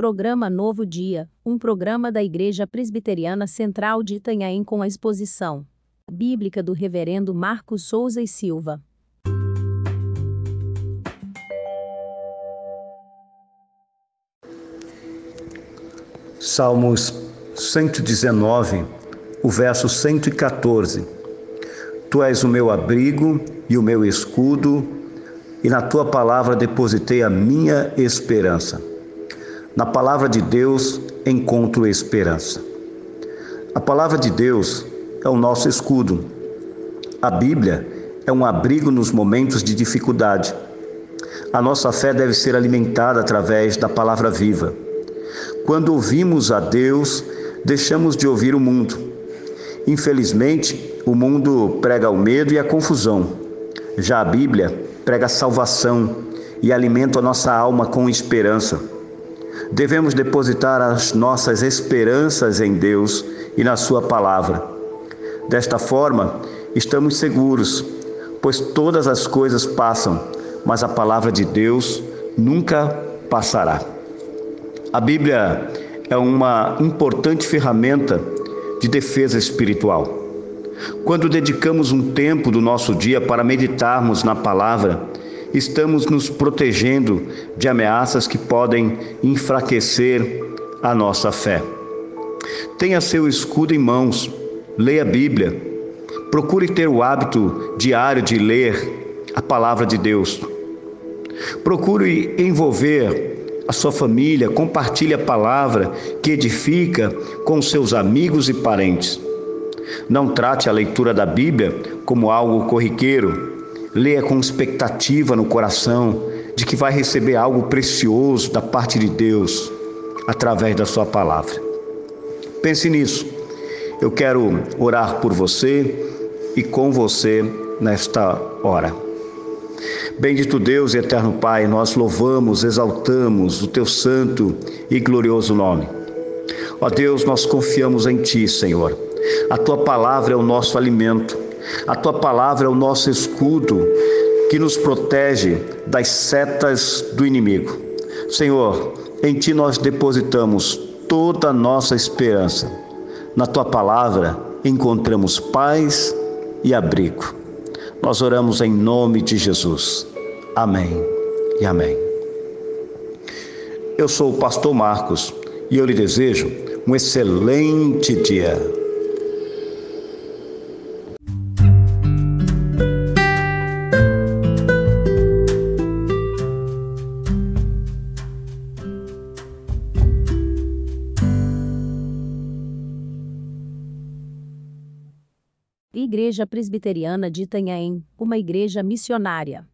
Programa Novo Dia, um programa da Igreja Presbiteriana Central de Itanhaém com a exposição bíblica do Reverendo Marcos Souza e Silva. Salmos 119, o verso 114. Tu és o meu abrigo e o meu escudo, e na tua palavra depositei a minha esperança. Na palavra de Deus encontro esperança. A palavra de Deus é o nosso escudo. A Bíblia é um abrigo nos momentos de dificuldade. A nossa fé deve ser alimentada através da palavra viva. Quando ouvimos a Deus, deixamos de ouvir o mundo. Infelizmente, o mundo prega o medo e a confusão. Já a Bíblia prega a salvação e alimenta a nossa alma com esperança. Devemos depositar as nossas esperanças em Deus e na Sua palavra. Desta forma, estamos seguros, pois todas as coisas passam, mas a palavra de Deus nunca passará. A Bíblia é uma importante ferramenta de defesa espiritual. Quando dedicamos um tempo do nosso dia para meditarmos na palavra, estamos nos protegendo de ameaças que podem enfraquecer a nossa fé. Tenha seu escudo em mãos, leia a Bíblia, procure ter o hábito diário de ler a palavra de Deus. Procure envolver a sua família, compartilhe a palavra que edifica com seus amigos e parentes. Não trate a leitura da Bíblia como algo corriqueiro, Leia com expectativa no coração de que vai receber algo precioso da parte de Deus através da Sua palavra. Pense nisso. Eu quero orar por você e com você nesta hora. Bendito Deus e eterno Pai, nós louvamos, exaltamos o teu santo e glorioso nome. Ó Deus, nós confiamos em Ti, Senhor. A tua palavra é o nosso alimento. A tua palavra é o nosso escudo que nos protege das setas do inimigo. Senhor, em ti nós depositamos toda a nossa esperança. Na tua palavra encontramos paz e abrigo. Nós oramos em nome de Jesus. Amém e amém. Eu sou o pastor Marcos e eu lhe desejo um excelente dia. Igreja Presbiteriana de Itanhaém, uma igreja missionária.